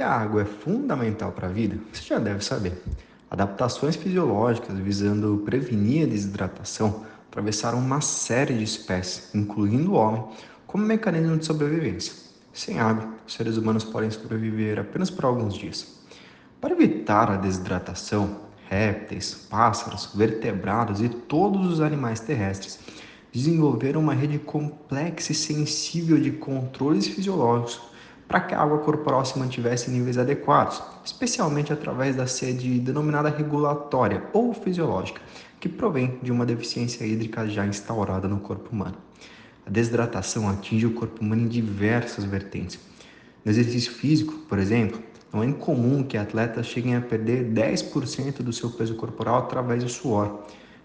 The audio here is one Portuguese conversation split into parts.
a água é fundamental para a vida, você já deve saber. Adaptações fisiológicas visando prevenir a desidratação atravessaram uma série de espécies, incluindo o homem, como mecanismo de sobrevivência. Sem água, os seres humanos podem sobreviver apenas por alguns dias. Para evitar a desidratação, répteis, pássaros, vertebrados e todos os animais terrestres desenvolveram uma rede complexa e sensível de controles fisiológicos para que a água corporal se mantivesse em níveis adequados, especialmente através da sede denominada regulatória ou fisiológica, que provém de uma deficiência hídrica já instaurada no corpo humano. A desidratação atinge o corpo humano em diversas vertentes. No exercício físico, por exemplo, não é incomum que atletas cheguem a perder 10% do seu peso corporal através do suor.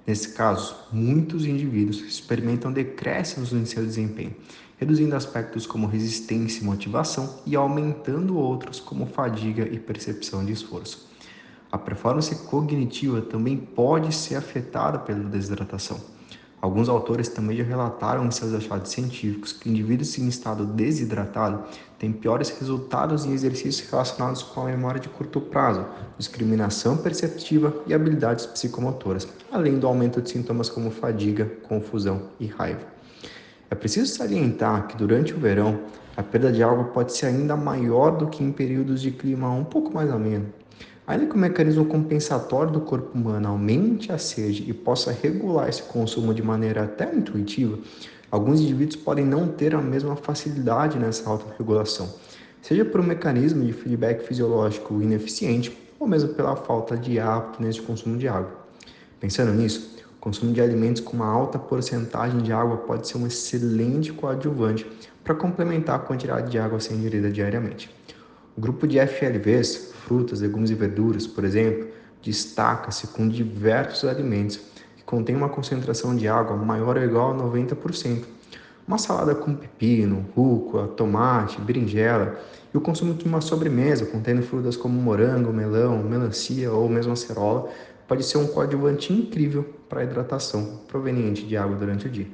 Nesse caso, muitos indivíduos experimentam decréscimos em seu desempenho, reduzindo aspectos como resistência e motivação e aumentando outros como fadiga e percepção de esforço. A performance cognitiva também pode ser afetada pela desidratação. Alguns autores também já relataram em seus achados científicos que indivíduos em estado desidratado têm piores resultados em exercícios relacionados com a memória de curto prazo, discriminação perceptiva e habilidades psicomotoras, além do aumento de sintomas como fadiga, confusão e raiva. É preciso salientar que durante o verão a perda de água pode ser ainda maior do que em períodos de clima um pouco mais ameno. Ainda que o mecanismo compensatório do corpo humano aumente a sede e possa regular esse consumo de maneira até intuitiva, alguns indivíduos podem não ter a mesma facilidade nessa autorregulação, seja por um mecanismo de feedback fisiológico ineficiente ou mesmo pela falta de hábito nesse consumo de água. Pensando nisso, o consumo de alimentos com uma alta porcentagem de água pode ser um excelente coadjuvante para complementar a quantidade de água a ser ingerida diariamente. O grupo de FLVs, frutas, legumes e verduras, por exemplo, destaca-se com diversos alimentos que contêm uma concentração de água maior ou igual a 90%. Uma salada com pepino, rúcula, tomate, berinjela e o consumo de uma sobremesa contendo frutas como morango, melão, melancia ou mesmo acerola pode ser um coadjuvante incrível para a hidratação proveniente de água durante o dia.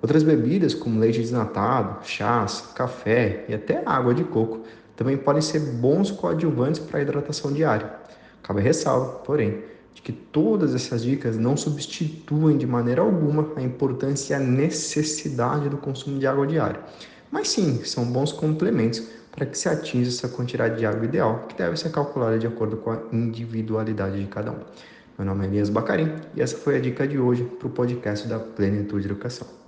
Outras bebidas, como leite desnatado, chás, café e até água de coco, também podem ser bons coadjuvantes para a hidratação diária. Cabe ressalva, porém, de que todas essas dicas não substituem de maneira alguma a importância e a necessidade do consumo de água diária, mas sim são bons complementos para que se atinja essa quantidade de água ideal, que deve ser calculada de acordo com a individualidade de cada um. Meu nome é Elias Bacarim e essa foi a dica de hoje para o podcast da Plenitude Educação.